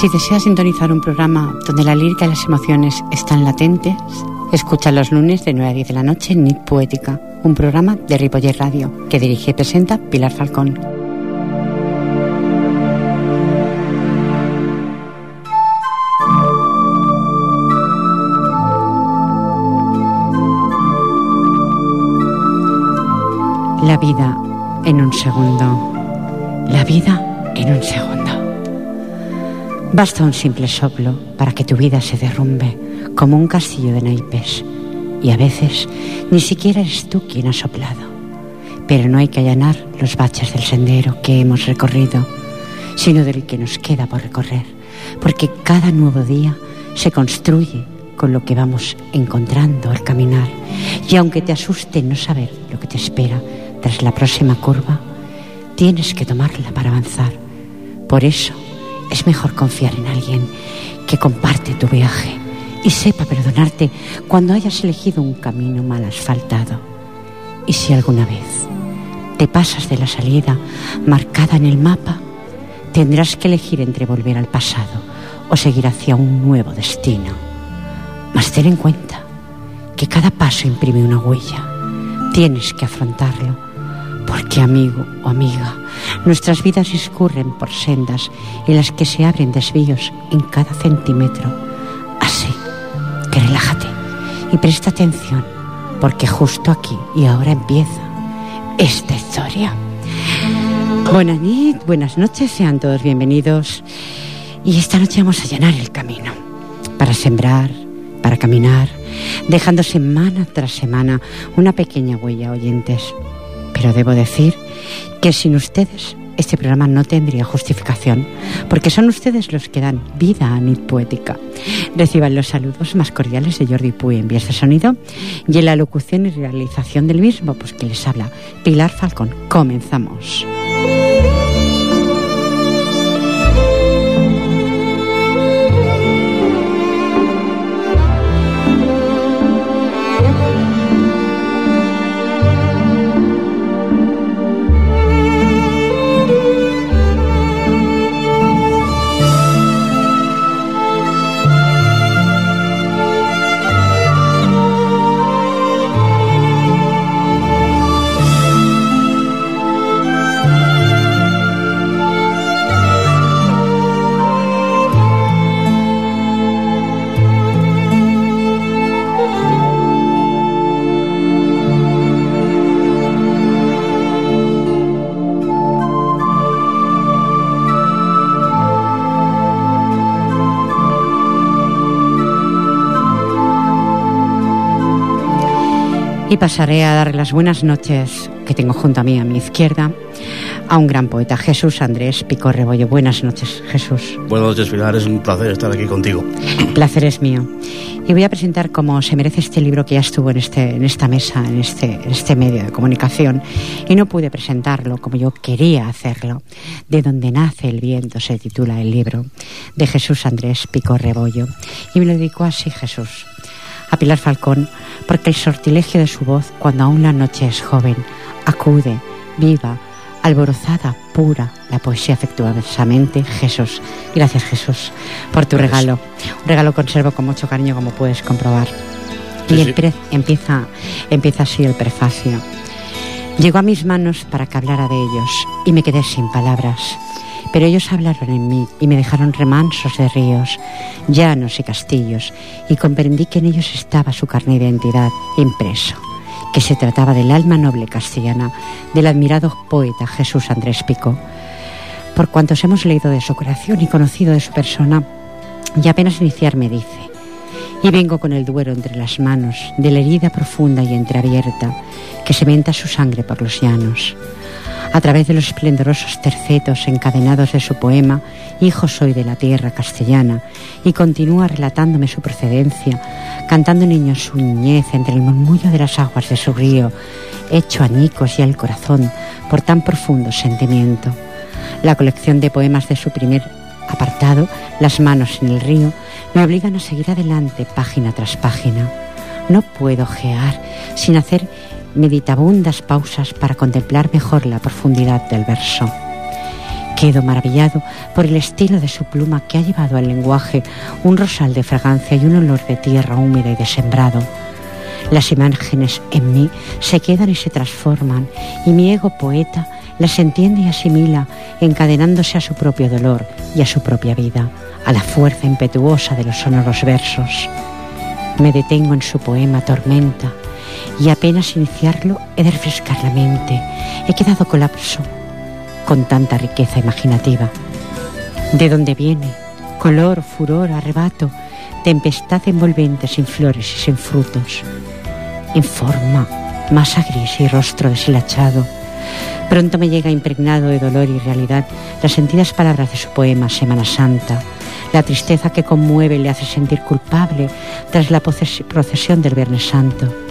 Si deseas sintonizar un programa donde la lírica y las emociones están latentes, escucha los lunes de 9 a 10 de la noche en Nit Poética, un programa de Ripoller Radio que dirige y presenta Pilar Falcón. La vida en un segundo. La vida en un segundo. Basta un simple soplo para que tu vida se derrumbe como un castillo de naipes. Y a veces ni siquiera eres tú quien ha soplado. Pero no hay que allanar los baches del sendero que hemos recorrido, sino del que nos queda por recorrer. Porque cada nuevo día se construye con lo que vamos encontrando al caminar. Y aunque te asuste no saber lo que te espera tras la próxima curva, tienes que tomarla para avanzar. Por eso es mejor confiar en alguien que comparte tu viaje y sepa perdonarte cuando hayas elegido un camino mal asfaltado. Y si alguna vez te pasas de la salida marcada en el mapa, tendrás que elegir entre volver al pasado o seguir hacia un nuevo destino. Mas ten en cuenta que cada paso imprime una huella. Tienes que afrontarlo, porque amigo o amiga, nuestras vidas discurren por sendas en las que se abren desvíos en cada centímetro. Así que relájate y presta atención, porque justo aquí y ahora empieza esta historia. Buenas noches, buenas noches, sean todos bienvenidos. Y esta noche vamos a llenar el camino para sembrar, para caminar, dejando semana tras semana una pequeña huella, oyentes. Pero debo decir que sin ustedes este programa no tendría justificación, porque son ustedes los que dan vida a Nit Poética. Reciban los saludos más cordiales de Jordi Puy en Vías de Sonido y en la locución y realización del mismo, pues que les habla Pilar Falcón. Comenzamos. Y pasaré a dar las buenas noches que tengo junto a mí a mi izquierda a un gran poeta, Jesús Andrés Pico Rebollo. Buenas noches, Jesús. Buenas noches, Pilar. Es un placer estar aquí contigo. placer es mío. Y voy a presentar como se merece este libro que ya estuvo en, este, en esta mesa, en este, en este medio de comunicación, y no pude presentarlo como yo quería hacerlo. De donde nace el viento se titula el libro, de Jesús Andrés Pico Rebollo. Y me lo dedicó así Jesús a Pilar Falcón, porque el sortilegio de su voz, cuando aún la noche es joven, acude, viva, alborozada, pura, la poesía afectuosamente. Jesús, gracias Jesús por tu regalo. Un regalo conservo con mucho cariño, como puedes comprobar. y empieza, empieza así el prefacio. Llegó a mis manos para que hablara de ellos y me quedé sin palabras. Pero ellos hablaron en mí y me dejaron remansos de ríos, llanos y castillos, y comprendí que en ellos estaba su carne de identidad impreso, que se trataba del alma noble castellana del admirado poeta Jesús Andrés Pico. Por cuantos hemos leído de su creación y conocido de su persona, y apenas iniciarme dice, y vengo con el duero entre las manos de la herida profunda y entreabierta que se venta su sangre por los llanos a través de los esplendorosos tercetos encadenados de su poema Hijo soy de la tierra castellana, y continúa relatándome su procedencia, cantando niños su niñez entre el murmullo de las aguas de su río, hecho añicos y al corazón por tan profundo sentimiento. La colección de poemas de su primer apartado, Las manos en el río, me obligan a seguir adelante página tras página. No puedo gear sin hacer meditabundas pausas para contemplar mejor la profundidad del verso. Quedo maravillado por el estilo de su pluma que ha llevado al lenguaje un rosal de fragancia y un olor de tierra húmeda y de sembrado. Las imágenes en mí se quedan y se transforman y mi ego poeta las entiende y asimila, encadenándose a su propio dolor y a su propia vida, a la fuerza impetuosa de los sonoros versos. Me detengo en su poema Tormenta y apenas iniciarlo he de refrescar la mente. He quedado colapso con tanta riqueza imaginativa. ¿De dónde viene? Color, furor, arrebato, tempestad envolvente sin flores y sin frutos. En forma, masa gris y rostro deshilachado Pronto me llega impregnado de dolor y realidad las sentidas palabras de su poema Semana Santa, la tristeza que conmueve le hace sentir culpable tras la procesión del Viernes Santo.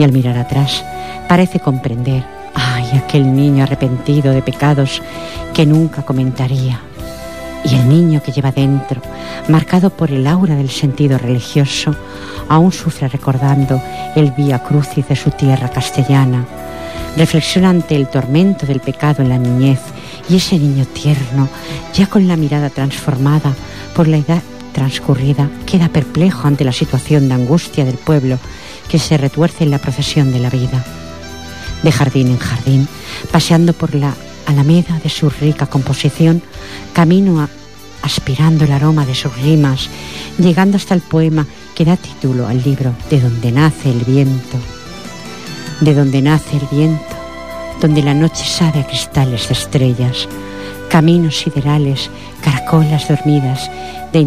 Y al mirar atrás, parece comprender, ay, aquel niño arrepentido de pecados que nunca comentaría. Y el niño que lleva dentro, marcado por el aura del sentido religioso, aún sufre recordando el vía crucis de su tierra castellana reflexiona ante el tormento del pecado en la niñez y ese niño tierno, ya con la mirada transformada por la edad transcurrida, queda perplejo ante la situación de angustia del pueblo que se retuerce en la procesión de la vida. De jardín en jardín, paseando por la alameda de su rica composición, camino aspirando el aroma de sus rimas, llegando hasta el poema que da título al libro De donde nace el viento de donde nace el viento, donde la noche sabe a cristales de estrellas, caminos siderales, caracolas dormidas, de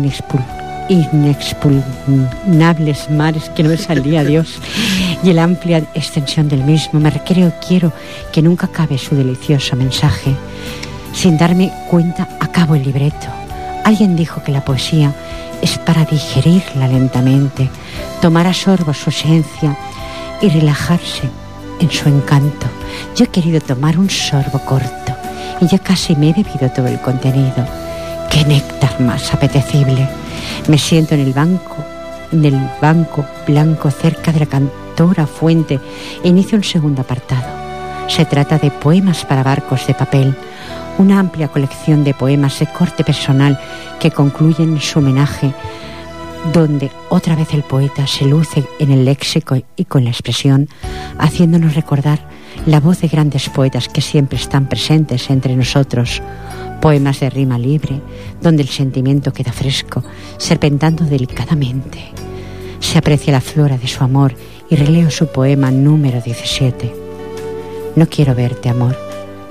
inexpugnables mares que no me salía Dios, y la amplia extensión del mismo. Me recreo, quiero que nunca acabe su delicioso mensaje. Sin darme cuenta, acabo el libreto. Alguien dijo que la poesía es para digerirla lentamente, tomar a sorbo su esencia y relajarse en su encanto. Yo he querido tomar un sorbo corto y ya casi me he bebido todo el contenido. ¡Qué néctar más apetecible! Me siento en el banco, en el banco blanco cerca de la cantora fuente. E inicio un segundo apartado. Se trata de poemas para barcos de papel, una amplia colección de poemas de corte personal que concluyen su homenaje donde otra vez el poeta se luce en el léxico y con la expresión, haciéndonos recordar la voz de grandes poetas que siempre están presentes entre nosotros, poemas de rima libre, donde el sentimiento queda fresco, serpentando delicadamente. Se aprecia la flora de su amor y releo su poema número 17. No quiero verte, amor,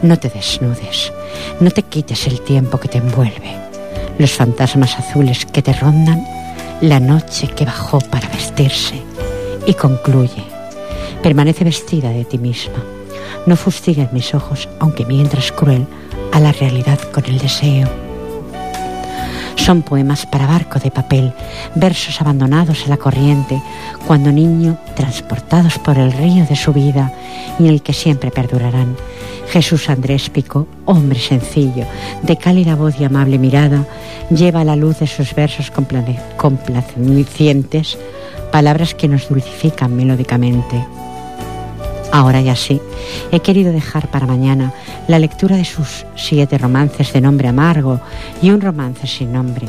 no te desnudes, no te quites el tiempo que te envuelve. Los fantasmas azules que te rondan la noche que bajó para vestirse y concluye, permanece vestida de ti misma. No fustigues mis ojos, aunque mientras cruel, a la realidad con el deseo. Son poemas para barco de papel, versos abandonados en la corriente, cuando niño, transportados por el río de su vida y en el que siempre perdurarán. Jesús Andrés Pico, hombre sencillo, de cálida voz y amable mirada, lleva la luz de sus versos complacientes, palabras que nos dulcifican melódicamente. Ahora ya sí, he querido dejar para mañana la lectura de sus siete romances de nombre amargo y un romance sin nombre,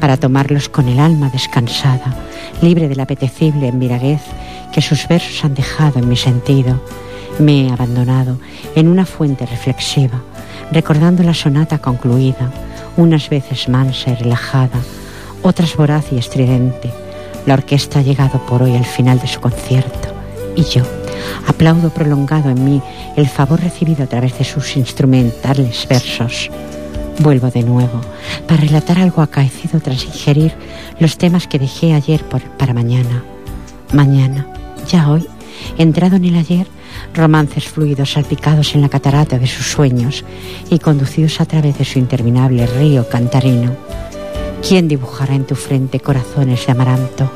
para tomarlos con el alma descansada, libre del apetecible enviraguez que sus versos han dejado en mi sentido. Me he abandonado en una fuente reflexiva, recordando la sonata concluida, unas veces mansa y relajada, otras voraz y estridente. La orquesta ha llegado por hoy al final de su concierto y yo aplaudo prolongado en mí el favor recibido a través de sus instrumentales versos. Vuelvo de nuevo para relatar algo acaecido tras ingerir los temas que dejé ayer para mañana. Mañana, ya hoy, entrado en el ayer, romances fluidos salpicados en la catarata de sus sueños y conducidos a través de su interminable río cantarino. ¿Quién dibujará en tu frente corazones de amaranto?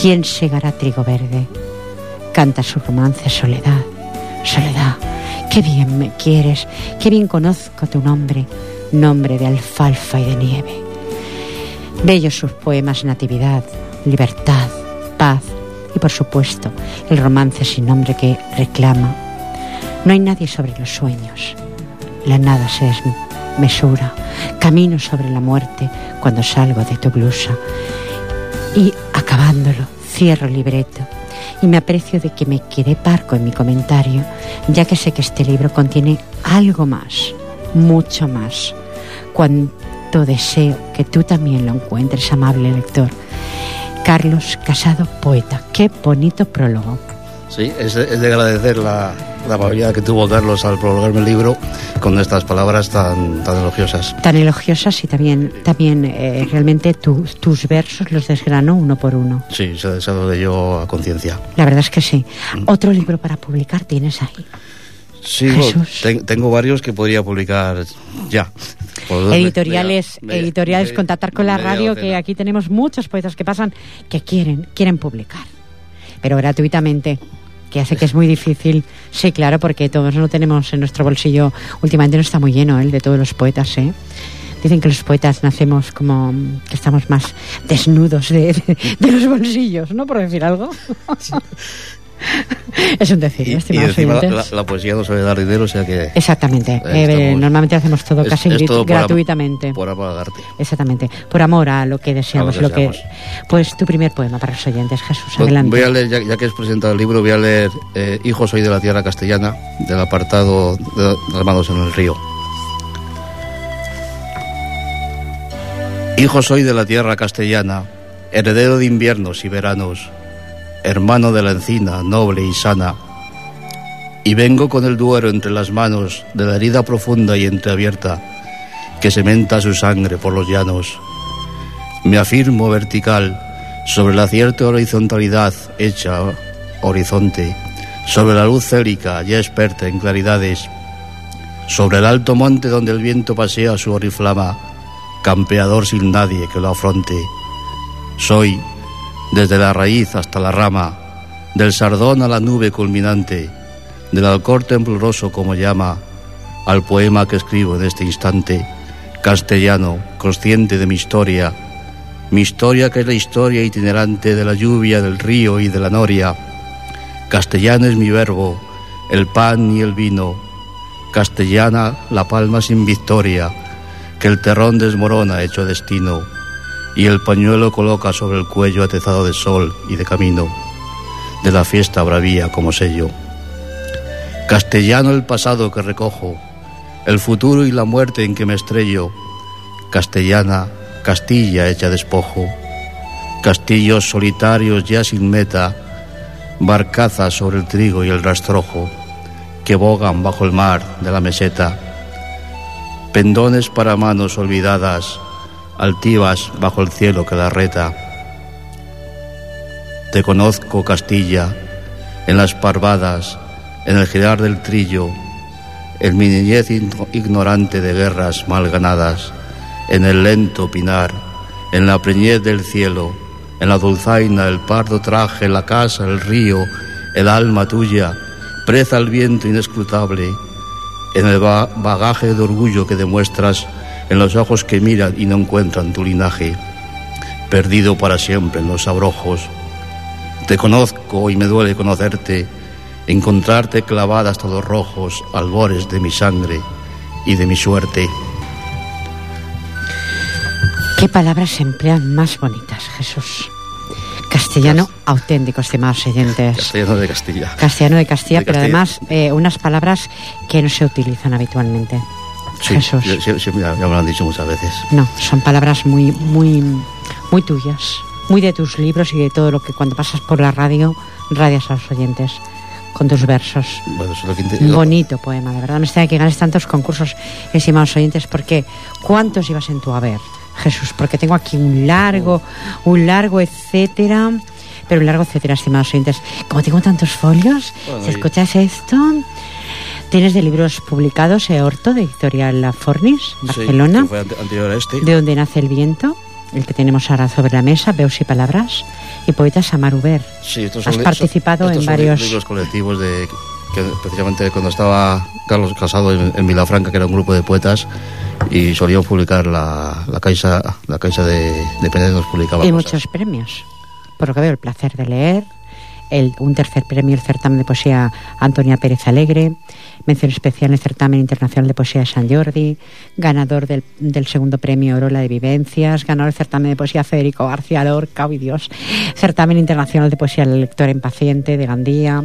¿Quién segará trigo verde? Canta su romance Soledad. Soledad, qué bien me quieres, qué bien conozco tu nombre, nombre de alfalfa y de nieve. Bellos sus poemas Natividad, Libertad, Paz, y por supuesto el romance sin nombre que reclama. No hay nadie sobre los sueños. la nada se desmesura. Camino sobre la muerte cuando salgo de tu blusa. Y acabándolo, cierro el libreto y me aprecio de que me quedé parco en mi comentario, ya que sé que este libro contiene algo más, mucho más. Cuanto deseo que tú también lo encuentres, amable lector. Carlos Casado, poeta. Qué bonito prólogo. Sí, es de, la amabilidad que tuvo Carlos al prologarme el libro con estas palabras tan, tan elogiosas. Tan elogiosas y también, también eh, realmente tu- tus versos los desgrano uno por uno. Sí, se, se lo de yo a conciencia. La verdad es que sí. Otro libro para publicar tienes ahí. Sí, ten- tengo varios que podría publicar ya. Editoriales, media- editoriales, media- contactar con la radio, que aquí tenemos muchos poetas que pasan que quieren, quieren publicar, pero gratuitamente. Que hace que es muy difícil, sí, claro, porque todos no tenemos en nuestro bolsillo. Últimamente no está muy lleno el de todos los poetas, ¿eh? Dicen que los poetas nacemos como mm, que estamos más desnudos de, de- de los bolsillos, ¿no? Por decir algo. es un decir, Y, y estimados encima la, oyentes. la- la poesía no suele dar dinero, o sea que... Exactamente. Eh, estamos. normalmente hacemos todo es- casi es todo por am- gratuitamente. Por amor. Exactamente, por amor a lo que deseamos, lo lo que pues tu primer poema para los oyentes, Jesús, Pues adelante. Voy a leer, ya, ya que has presentado el libro, voy a leer eh, Hijo soy de la tierra castellana, del apartado de Las manos en el río. Hijo soy de la tierra castellana, heredero de inviernos y veranos, hermano de la encina, noble y sana, y vengo con el duero entre las manos de la herida profunda y entreabierta, que sementa su sangre por los llanos. Me afirmo vertical sobre la cierta horizontalidad hecha horizonte, sobre la luz célica ya experta en claridades, sobre el alto monte donde el viento pasea su oriflama, campeador sin nadie que lo afronte. Soy, desde la raíz hasta la rama, del sardón a la nube culminante, del alcor tembloroso como llama, al poema que escribo en este instante, castellano, consciente de mi historia, mi historia que es la historia itinerante de la lluvia, del río y de la noria. Castellano es mi verbo, el pan y el vino. Castellana la palma sin victoria, que el terrón desmorona hecho destino, y el pañuelo coloca sobre el cuello atezado de sol y de camino, de la fiesta bravía como sello. Castellano el pasado que recojo, el futuro y la muerte en que me estrello. Castellana, Castilla hecha despojo, castillos solitarios ya sin meta, barcazas sobre el trigo y el rastrojo, que bogan bajo el mar de la meseta, pendones para manos olvidadas, altivas bajo el cielo que la reta. Te conozco, Castilla, en las parvadas, en el girar del trillo, en mi niñez igno- ignorante de guerras mal ganadas, en el lento pinar, en la preñez del cielo, en la dulzaina, el pardo traje, la casa, el río, el alma tuya, preza el viento inescrutable, en el ba- bagaje de orgullo que demuestras en los ojos que miran y no encuentran tu linaje, perdido para siempre en los abrojos. Te conozco y me duele conocerte, encontrarte clavada hasta los rojos albores de mi sangre y de mi suerte. ¿Qué palabras se emplean más bonitas, Jesús? Castellano auténtico, estimados oyentes. Castellano de Castilla. Castellano de Castilla, De pero Castilla. además eh, unas palabras que no se utilizan habitualmente. Sí, Jesús. sí, ya, me lo han dicho muchas veces. No, son palabras muy, muy, muy tuyas, muy de tus libros y de todo lo que cuando pasas por la radio radias a los oyentes con tus versos. Bueno, eso es lo que Un bonito poema, de verdad. Me extraña que ganes tantos concursos, estimados oyentes, porque ¿cuántos ibas en tu haber, Jesús? Porque tengo aquí un largo, un largo etcétera, pero un largo etcétera, estimados oyentes. Como tengo tantos folios, Bueno, si y- escuchas esto, tienes de libros publicados, Eorto, de Editorial La Fornis, Sí, Barcelona, que fue ante- anterior a este. de donde nace el viento, el que tenemos ahora sobre la mesa, Veus y Palabras, y Poetas Amaruber. Sí, estos Has li- participado estos en son varios- libros colectivos de que precisamente cuando estaba Carlos Casado en, en Vilafranca, que era un grupo de poetas, y solía publicar la, la Caixa, la Caixa de, de nos publicaba Y cosas. muchos premios. Por lo que veo, el placer de leer, el, un tercer premio, el certamen de poesía Antonia Pérez Alegre, mención especial en el certamen internacional de poesía de San Jordi, ganador del, del segundo premio Orola de Vivencias, ganador del certamen de poesía Federico García Lorca, ¡ay Dios! certamen internacional de poesía La lectora impaciente de Gandía,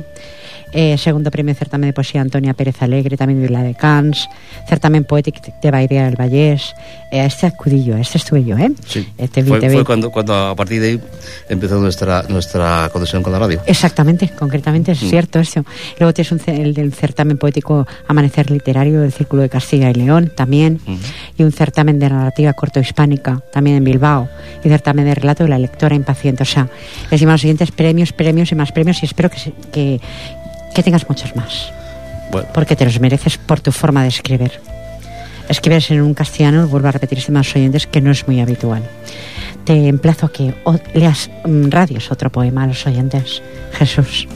eh, segundo premio certamen de poesía Antonia Pérez Alegre, también de la de Cans, certamen poético de Baidea del Vallés. Eh, este acudí yo, este estuve yo, ¿eh? Sí. Te vi, fue fue cuando, cuando a partir de ahí empezó nuestra, nuestra conexión con la radio. Exactamente, concretamente es Mm. cierto eso. Luego tienes un, el del certamen poético Amanecer Literario del Círculo de Castilla y León también, Mm. y un certamen de narrativa corto hispánica también en Bilbao, y certamen de relato de la lectora impaciente. O sea, les los siguientes premios, premios y más premios, y espero que, que, que tengas muchos más, Bueno, porque te los mereces por tu forma de escribir. Escribes en un castellano, vuelvo a repetir, estimados oyentes, que no es muy habitual. Te emplazo a que o- leas mm, radios otro poema a los oyentes. Jesús.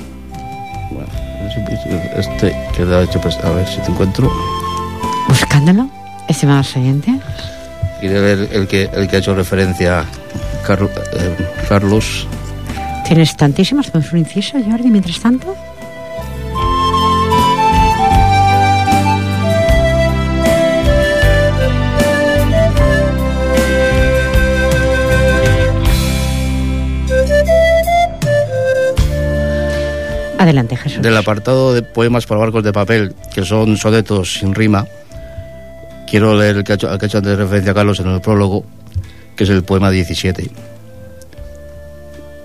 bueno, este que le ha hecho, pues, a ver si te encuentro. Buscándolo, estimados oyentes. Quiere ver el que, el que ha hecho referencia a Carl- eh, Carlos. ¿Tienes tantísimos? ¿Hacemos un inciso, Jordi, mientras tanto? Adelante, Jesús. Del apartado de poemas para barcos de papel, que son sonetos sin rima, quiero leer el que ha hecho, antes referencia a Carlos en el prólogo, que es el poema 17.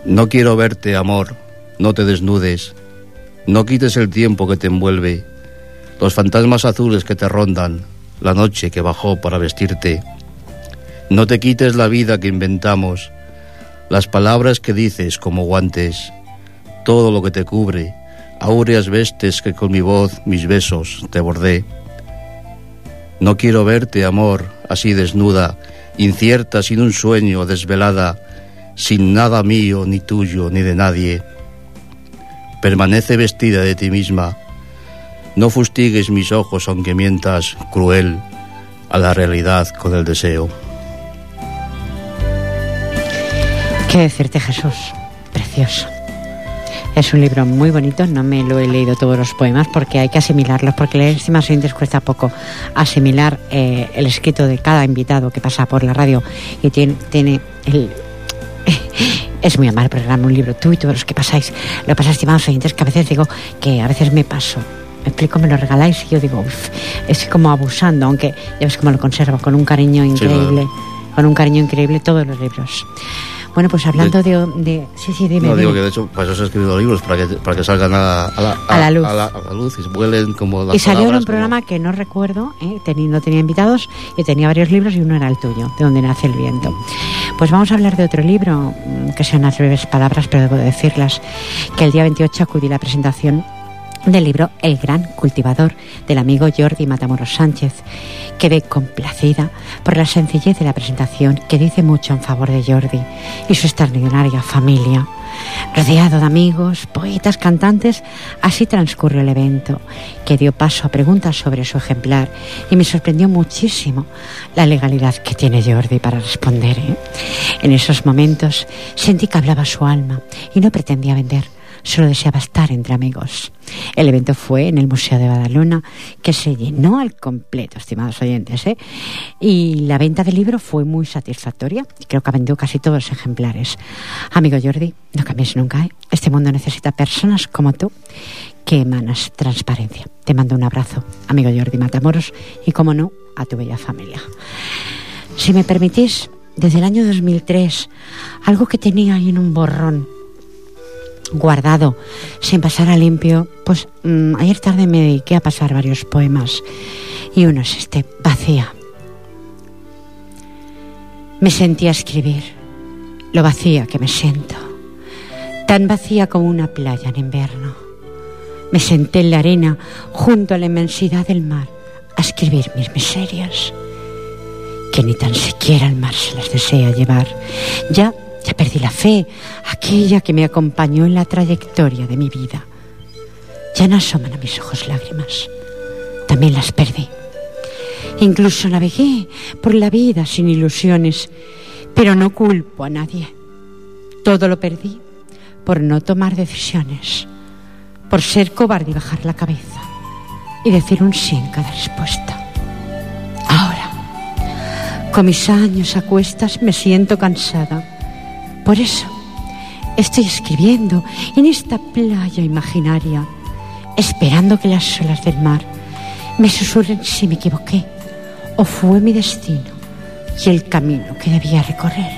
No quiero verte, amor, no te desnudes, no quites el tiempo que te envuelve, los fantasmas azules que te rondan, la noche que bajó para vestirte. No te quites la vida que inventamos, las palabras que dices como guantes, todo lo que te cubre, áureas vestes que con mi voz, mis besos, te bordé. No quiero verte, amor, así desnuda, incierta, sin un sueño, desvelada, sin nada mío, ni tuyo, ni de nadie. Permanece vestida de ti misma. No fustigues mis ojos aunque mientas, cruel, a la realidad con el deseo. ¿Qué decirte, Jesús? Precioso. Es un libro muy bonito, no me lo he leído todos los poemas porque hay que asimilarlos, porque leer estimados oyentes cuesta poco asimilar eh, el escrito de cada invitado que pasa por la radio y tiene, tiene el... Es muy amable programa, un libro, tú y todos los que pasáis. Lo pasa, estimados oyentes, que a veces digo que a veces me paso. Me explico, me lo regaláis y yo digo, uff, estoy como abusando, aunque ya ves cómo lo conservo, con un cariño increíble, con un cariño increíble todos los libros. Bueno, pues hablando de... de sí, sí, dime. No, digo que de hecho para eso se han escrito libros, para que, para que salgan a, a la, A la luz. A la, a la luz y se vuelen como las Y salió en un como- programa que no recuerdo, ¿eh? Teni- no tenía invitados y tenía varios libros y uno era el tuyo, de donde nace el viento. Pues vamos a hablar de otro libro, mm, que son unas breves palabras, pero debo decirlas, que el día 28 acudí a la presentación del libro El gran cultivador del amigo Jordi Matamoros Sánchez. Quedé complacida por la sencillez de la presentación que dice mucho en favor de Jordi y su extraordinaria familia. Rodeado de amigos, poetas, cantantes, así transcurrió el evento, que dio paso a preguntas sobre su ejemplar y me sorprendió muchísimo la legalidad que tiene Jordi para responder. ¿eh? En esos momentos sentí que hablaba su alma y no pretendía vender, solo deseaba estar entre amigos. El evento fue en el Museo de Badalona, que se llenó al completo, estimados oyentes, ¿eh? y la venta del libro fue muy satisfactoria. Creo que ha vendido casi todos los ejemplares. Amigo Jordi, no cambies nunca. ¿eh? Este mundo necesita personas como tú que emanas transparencia. Te mando un abrazo, amigo Jordi Matamoros, y como no, a tu bella familia. Si me permitís, desde el año 2003, algo que tenía ahí en un borrón, guardado, sin pasar a limpio, pues mm, ayer tarde me dediqué a pasar varios poemas y uno es este, vacía. Me sentí a escribir, lo vacía que me siento, tan vacía como una playa en invierno. Me senté en la arena, junto a la inmensidad del mar, a escribir mis miserias, que ni tan siquiera el mar se las desea llevar. Ya ya perdí la fe, aquella que me acompañó en la trayectoria de mi vida. Ya no asoman a mis ojos lágrimas. También las perdí. Incluso navegué por la vida sin ilusiones, pero no culpo a nadie. Todo lo perdí por no tomar decisiones, por ser cobarde y bajar la cabeza y decir un sí en cada respuesta. Ahora, con mis años a cuestas, me siento cansada. Por eso, estoy escribiendo en esta playa imaginaria, esperando que las olas del mar me susurren si me equivoqué o fue mi destino y el camino que debía recorrer.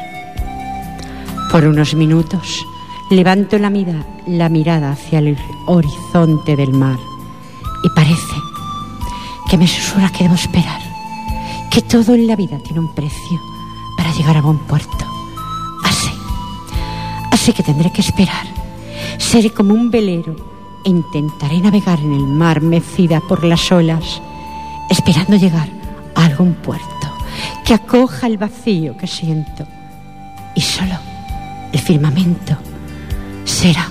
Por unos minutos levanto la, la mirada hacia el horizonte del mar y parece que me susurra que debo esperar, que todo en la vida tiene un precio para llegar a buen puerto. Así que tendré que esperar. Seré como un velero e intentaré navegar en el mar mecida por las olas, esperando llegar a algún puerto que acoja el vacío que siento. Y solo el firmamento será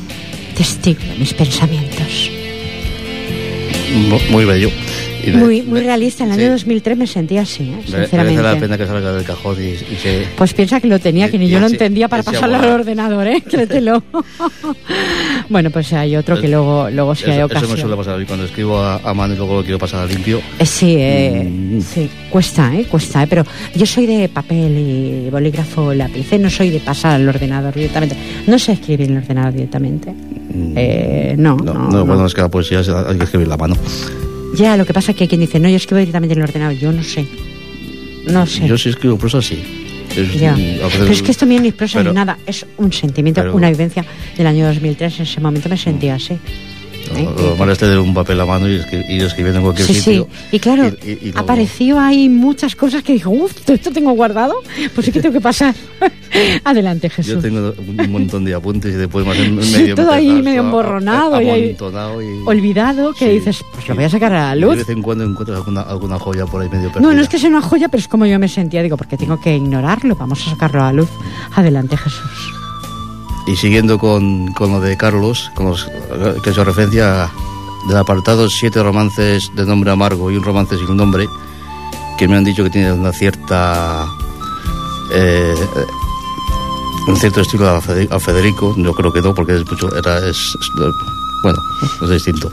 testigo de mis pensamientos. Muy bello. Muy, muy realista. En el año 2003 me sentía así, ¿eh? sinceramente. Merece la pena que salga del cajón y, y que... Pues piensa que lo tenía, que ni yo lo entendía para pasarlo al ordenador, ¿eh? Créetelo. bueno, pues hay otro que luego, luego sí hay ocasión. Eso me suele pasar a mí cuando escribo a, a, mano y luego lo quiero pasar a limpio. Eh, sí, eh, mm. sí, cuesta, ¿eh? Cuesta, ¿eh? Pero yo soy de papel y bolígrafo, lápiz, ¿eh? no soy de pasar al ordenador directamente. No sé escribir en el ordenador directamente. Mm. Eh, no, no, no, no, Bueno, es que la poesía hay que escribir la mano. Ya, lo que pasa es que hay quien dice, no, yo escribo directamente en el ordenador. Yo no sé. No sé. Yo sí escribo prosa, sí. Es, ya. Pero es que esto mío ni prosa pero, ni nada. Es un sentimiento, pero, una vivencia del año 2003. En ese momento me sentía así. ¿Eh? Lo normal es tener un papel a mano y ir escribiendo en cualquier sí, sitio. Sí, y claro, y, y, y luego... apareció ahí muchas cosas que dijo, uff, esto tengo guardado, pues sí que tengo que pasar. Adelante, Jesús. Yo tengo un montón de apuntes y después más en medio sí, todo ahí medio emborronado y, y, olvidado, que sí, dices, pues lo voy a sacar a la luz. de vez en cuando encuentras alguna, alguna joya por ahí medio perdida. No, no es que sea una joya, pero es como yo me sentía, digo, porque tengo que ignorarlo, vamos a sacarlo a la luz. Adelante, Jesús. Y siguiendo con, con lo de Carlos, con los, que hizo referencia del apartado Siete romances de nombre amargo y un romance sin nombre, que me han dicho que tiene una cierta. Eh, un cierto estilo a Federico, yo creo que no, porque es mucho, era, es, es, bueno, es distinto.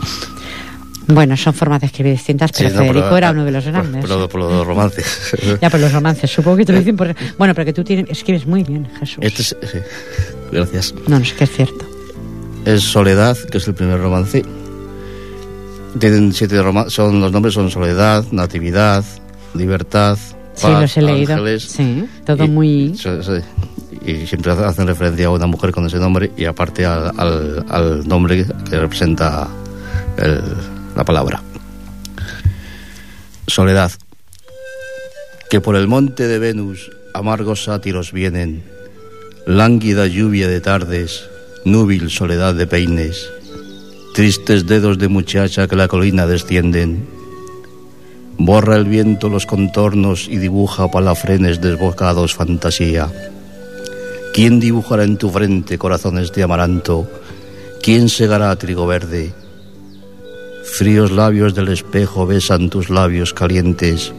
Bueno, son formas de escribir distintas, pero sí, no, Federico pero, era uno de los grandes. Pero, por los romances. ya, por los romances. Supongo que te lo dicen por... Bueno, pero que tú tienes, escribes muy bien, Jesús. Este es, sí. Gracias. No, no, es que es cierto. Es Soledad, que es el primer romance. Tienen siete romances, son, los nombres son Soledad, Natividad, Libertad, Paz, sí, los he leído. Ángeles. Sí, todo y, muy... Sí, y siempre hacen referencia a una mujer con ese nombre y aparte al, al, al nombre que representa el, la palabra. Soledad. Que por el monte de Venus amargos sátiros vienen, lánguida lluvia de tardes, núbil soledad de peines, tristes dedos de muchacha que la colina descienden. Borra el viento los contornos y dibuja palafrenes desbocados fantasía. ¿Quién dibujará en tu frente corazones de amaranto? ¿Quién segará trigo verde? Fríos labios del espejo besan tus labios calientes.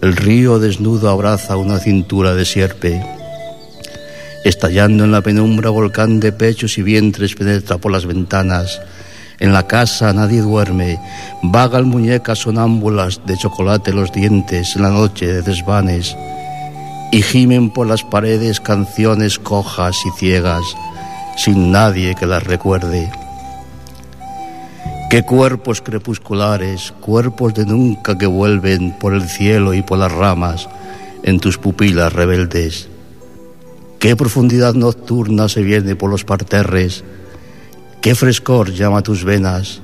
El río desnudo abraza una cintura de sierpe. Estallando en la penumbra, volcán de pechos y vientres penetra por las ventanas. En la casa nadie duerme. Vagan muñecas sonámbulas de chocolate los dientes en la noche de desvanes. Y gimen por las paredes canciones cojas y ciegas, sin nadie que las recuerde. Qué cuerpos crepusculares, cuerpos de nunca que vuelven por el cielo y por las ramas en tus pupilas rebeldes. Qué profundidad nocturna se viene por los parterres, qué frescor llama tus venas.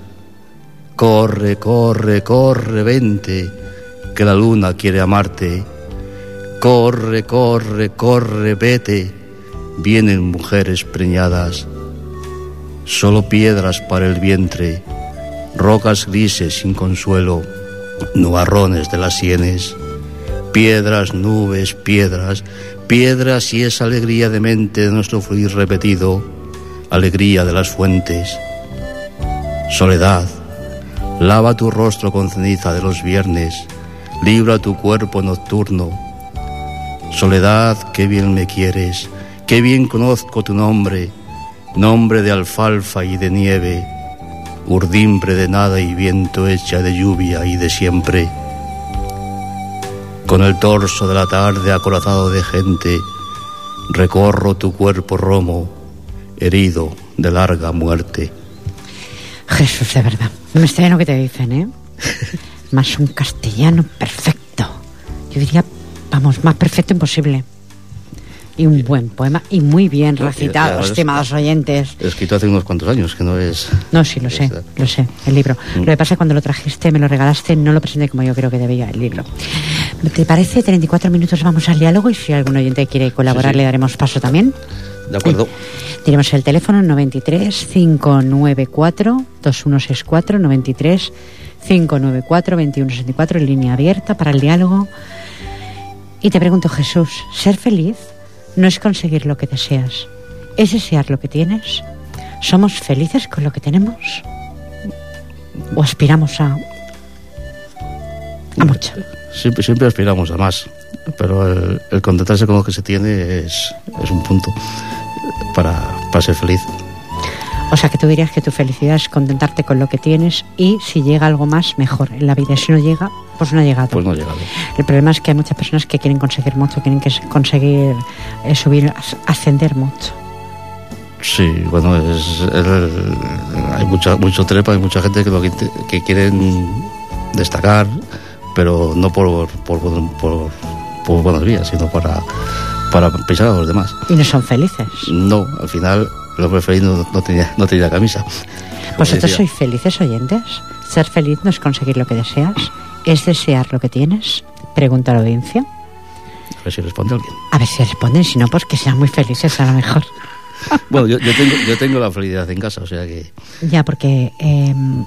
Corre, corre, corre, vente, que la luna quiere amarte. Corre, corre, corre, vete, vienen mujeres preñadas. Solo piedras para el vientre rocas grises sin consuelo, nubarrones de las sienes, piedras, nubes, piedras, piedras y esa alegría de mente de nuestro fluir repetido, alegría de las fuentes. Soledad, lava tu rostro con ceniza de los viernes, libra tu cuerpo nocturno. Soledad, qué bien me quieres, qué bien conozco tu nombre, nombre de alfalfa y de nieve, urdimbre de nada y viento hecha de lluvia y de siempre. Con el torso de la tarde acorazado de gente, recorro tu cuerpo romo, herido de larga muerte. Jesús, de verdad. No me extraña lo que te dicen, ¿eh? más un castellano perfecto. Yo diría, vamos, más perfecto imposible. Y un buen poema y muy bien recitado, estimados oyentes. Escrito hace unos cuantos años, que no es... No, sí, lo sé, lo sé, el libro. Mm. Lo que pasa es que cuando lo trajiste, me lo regalaste, no lo presenté como yo creo que debía el libro. ¿Te parece? 34 minutos vamos al diálogo y si algún oyente quiere colaborar le daremos paso también. De acuerdo. Tenemos el teléfono 93 594 2164 93 594 2164 en línea abierta para el diálogo. Y te pregunto, Jesús, ¿ser feliz? no es conseguir lo que deseas, es desear lo que tienes. ¿Somos felices con lo que tenemos? ¿O aspiramos a, a mucho? Siempre, siempre aspiramos a más, pero el, contentarse con lo que se tiene es, es un punto para, para ser feliz. O sea, que tú dirías que tu felicidad es contentarte con lo que tienes y si llega algo más, mejor en la vida. Si no llega, pues no ha llegado. Pues no ha llegado. El problema es que hay muchas personas que quieren conseguir mucho, quieren que conseguir eh, subir, ascender mucho. Sí, bueno, es, hay mucha, mucho trepa, hay mucha gente que, lo, que quieren destacar, pero no por, por, por, por buenas vías, sino para, para pisar a los demás. ¿Y no son felices? No, al final lo preferido no, tenía, no tenía camisa. ¿Vosotros sois felices oyentes? Ser feliz no es conseguir lo que deseas, es desear lo que tienes. Pregunta a la audiencia. A ver si responde alguien. A ver si responden, si no, pues que sean muy felices a lo mejor. bueno, yo, tengo, yo tengo la felicidad en casa, o sea que... Ya, porque em,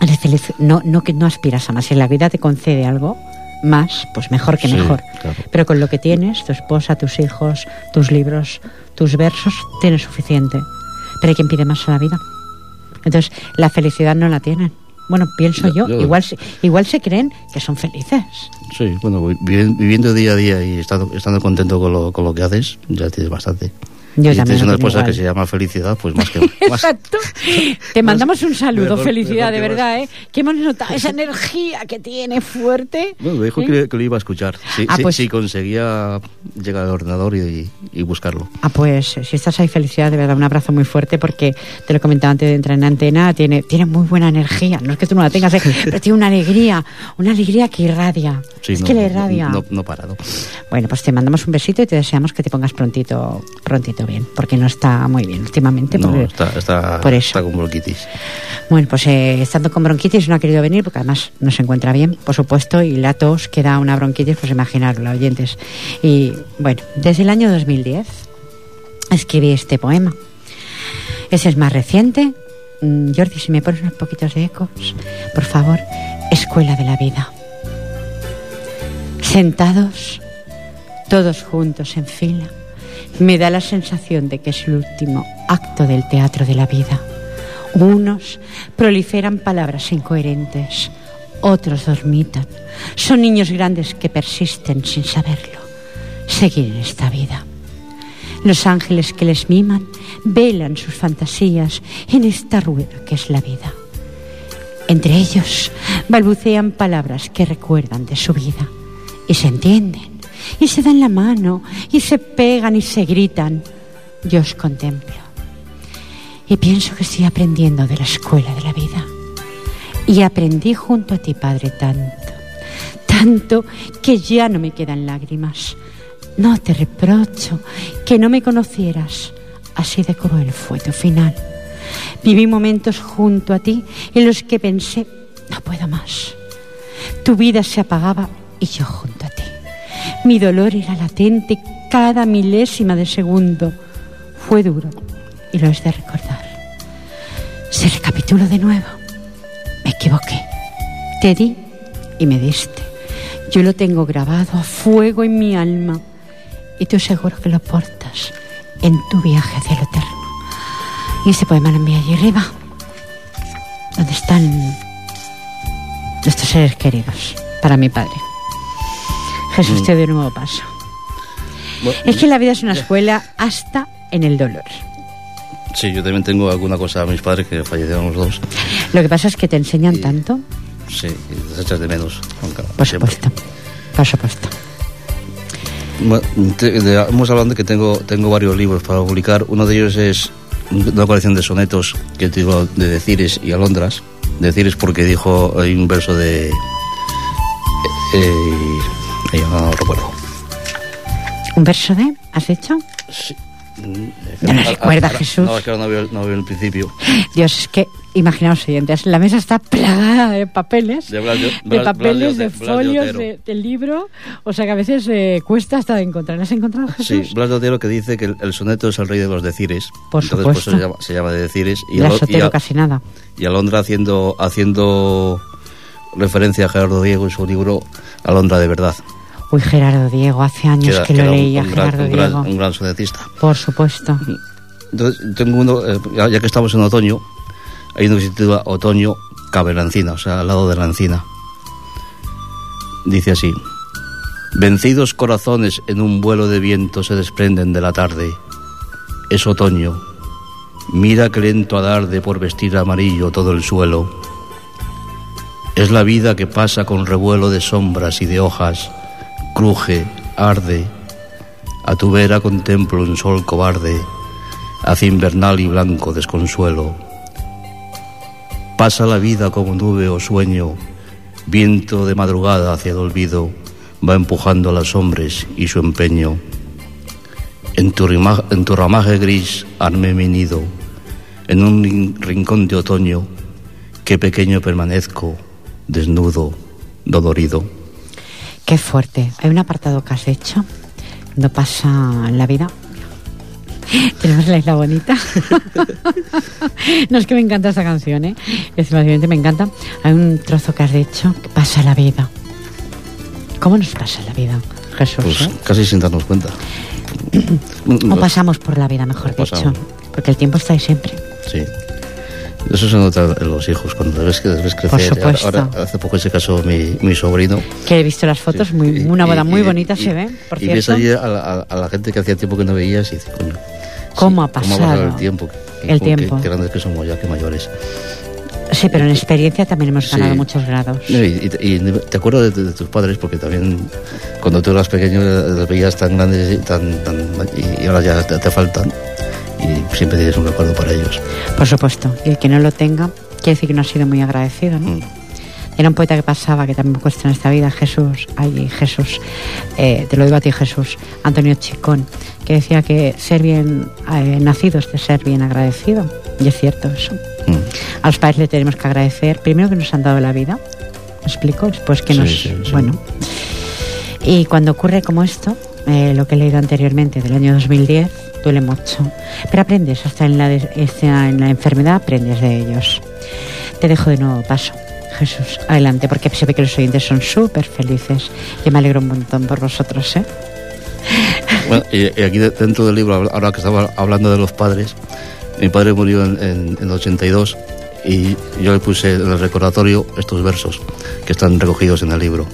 eres feliz, no, no, que no aspiras a más. Si la vida te concede algo, más, pues mejor que mejor. Pero con lo que tienes, tu esposa, tus hijos, tus libros, tus versos, tienes suficiente. Pero hay quien pide más a la vida. Entonces, la felicidad no la tienen. Bueno, pienso yo, igual, igual se creen que son felices. Sí, bueno, viviendo día a día y estando, estando contento con lo, con lo que haces, ya tienes bastante. Yo y tienes una esposa que se llama Felicidad, pues más que Exacto. Te mandamos un saludo, Felicidad, de verdad, ¿eh? Que hemos notado esa energía que tiene fuerte. Bueno, me dijo ¿eh? que, lo iba a escuchar. Sí, ah, pues, conseguía llegar al ordenador y, buscarlo. Ah, pues si estás ahí, Felicidad, de verdad, un abrazo muy fuerte porque te lo comentaba antes de entrar en antena, tiene, tiene muy buena energía. No es que tú no la tengas, ¿eh? pero tiene una alegría, una alegría que irradia. es que le irradia. No, no parado. Bueno, pues te mandamos un besito y te deseamos que te pongas prontito, prontito bien, porque no está muy bien últimamente. No, está, está, por eso. está con bronquitis. Bueno, pues eh, estando con bronquitis no ha querido venir porque además no se encuentra bien, por supuesto, y la tos que da una bronquitis, pues imaginarlo, oyentes. Y bueno, desde el año 2010 escribí este poema. Ese es más reciente. Mm, Jordi, si me pones unos poquitos de ecos, por favor, Escuela de la Vida. Sentados, todos juntos en fila me da la sensación de que es el último acto del teatro de la vida. Unos proliferan palabras incoherentes, otros dormitan. Son niños grandes que persisten sin saberlo. Seguir en esta vida. Los ángeles que les miman velan sus fantasías en esta rueda que es la vida. Entre ellos balbucean palabras que recuerdan de su vida y se entienden y se dan la mano y se pegan y se gritan. Yo os contemplo y pienso que estoy aprendiendo de la escuela de la vida. Y aprendí junto a ti, Padre, tanto, tanto que ya no me quedan lágrimas. No te reprocho que no me conocieras. Así de cruel fue tu final. Viví momentos junto a ti en los que pensé, no puedo más. Tu vida se apagaba y yo junto a ti. Mi dolor era latente cada milésima de segundo. Fue duro y lo es de recordar. Se recapitulo de nuevo. Me equivoqué. Te di y me diste. Yo lo tengo grabado a fuego en mi alma y tú seguro que lo portas en tu viaje hacia lo eterno. Y ese poema lo envía allí arriba, donde están nuestros seres queridos, para mi padre. Jesús te dio un nuevo paso. es que la vida es una escuela hasta en el dolor. Sí, yo también tengo alguna cosa a mis padres que fallecieron los dos. Lo que pasa es que te enseñan tanto. Sí, y echas de menos. Por supuesto. Por supuesto. Bueno, te- de- hemos hablado de que tengo, tengo varios libros para publicar. Uno de ellos es una colección de sonetos que digo de Decires y Alondras. Decires porque dijo, hay un verso de... Eh, no recuerdo. ¿Un verso de? ¿Has dicho? Sí. No lo recuerda, ahora- Jesús. No, es que ahora no veo, no veo el principio. Dios, es que imaginaos oyentes, la mesa está plagada de papeles, De Blas de- de Blas- papeles, Blas de de- Blas de folios, Otero. de, del libro, o sea que a veces eh, cuesta hasta de encontrar. ¿Has encontrado Sí, Jesús? Blas de Otero que dice que el, el soneto es el rey de los decires. Por Entonces supuesto. se llama, se llama de decires. Y, La Alo- y, a- casi nada. y Alondra haciendo, haciendo referencia a Gerardo Diego en su libro Alondra de verdad. Uy, Gerardo Diego, hace años que lo un- leía, un gran- Gerardo un gran- Diego. un gran sonetista. Por supuesto. Entonces, tengo uno, eh, ya, ya que estamos en otoño, hay uno que se titula Otoño cabe la encina, o sea, al lado de la encina. Dice así: Vencidos corazones en un vuelo de viento se desprenden de la tarde. Es otoño. Mira que lento adarde por vestir amarillo todo el suelo. Es la vida que pasa con revuelo de sombras y de hojas, cruje, arde. A tu vera contemplo un sol cobarde, hacia invernal y blanco desconsuelo. Pasa la vida como nube o sueño, viento de madrugada hacia el olvido, va empujando a los hombres y su empeño. En tu, en tu ramaje gris armé mi nido, en un rin- rincón de otoño, que pequeño permanezco, desnudo, dolorido. Qué fuerte. Hay un apartado que has hecho. No pasa en la vida. Tenemos la isla bonita. no es que me encanta esta canción, ¿eh? Efectivamente me encanta. Hay un trozo que has hecho que pasa la vida. ¿Cómo nos pasa la vida, Jesús? Pues eh? casi sin darnos cuenta. O pasamos por la vida, mejor dicho. pasamos. Porque el tiempo está ahí siempre. Sí. Eso se nota en los hijos, cuando les ves, que les ves crecer. Por supuesto. Ahora, ahora, hace poco se casó mi, mi sobrino. Que he visto las fotos, muy, Y- una boda y- muy y- bonita y- se ve, por y ves cierto. allí a la, a- a la gente que hacía tiempo que no veías y dices, coño. ¿Cómo ha ¿Cómo ha pasado el tiempo? Qué- el qué- tiempo? Qué, grandes que somos ya, qué mayores. Sí, pero en experiencia también hemos ganado Sí. muchos grados. Y, y te- y te acuerdas de, de tus padres porque también cuando tú eras pequeño eh, los veías tan grandes y, tan, tan- y ahora ya te, te faltan y siempre tienes un recuerdo para ellos. Por supuesto. Y el que no lo tenga, quiere decir que no ha sido muy agradecido, ¿no? Mm. Era un poeta que pasaba, que también cuesta en esta vida, Jesús, ay Jesús, eh, te lo digo a ti Jesús, Antonio Chicón, que decía que ser bien eh, nacido es de ser bien agradecido. Y es cierto eso. Mm. A los padres le tenemos que agradecer, primero que nos han dado la vida, ¿me explico? Después que Sí, nos... sí, sí. Bueno. Y cuando ocurre como esto, eh, lo que he leído anteriormente del año 2010, duele mucho. Pero aprendes, hasta en la, hasta en la enfermedad aprendes de ellos. Te dejo de nuevo paso. Jesús, adelante, porque se ve que los oyentes son súper felices y me alegro un montón por vosotros, ¿eh? Bueno, y, aquí de- dentro del libro, ahora que estaba hablando de los padres, mi padre murió en, en, en el 82 y yo le puse en el recordatorio estos versos que están recogidos en el libro.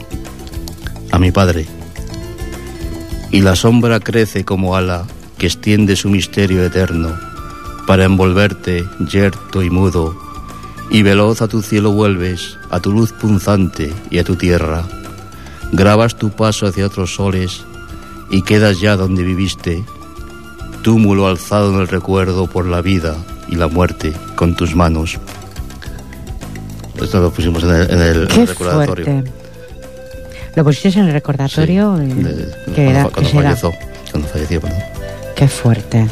A mi padre. Y la sombra crece como ala que extiende su misterio eterno para envolverte yerto y mudo y veloz a tu cielo vuelves, a tu luz punzante y a tu tierra. Grabas tu paso hacia otros soles y quedas ya donde viviste, túmulo alzado en el recuerdo por la vida y la muerte con tus manos. Esto lo pusimos en el, en el Qué recordatorio. fuerte. Lo pusiste en el recordatorio Sí, eh, de- que cuando, era, cuando que falleció, cuando falleció, perdón. Qué fuerte.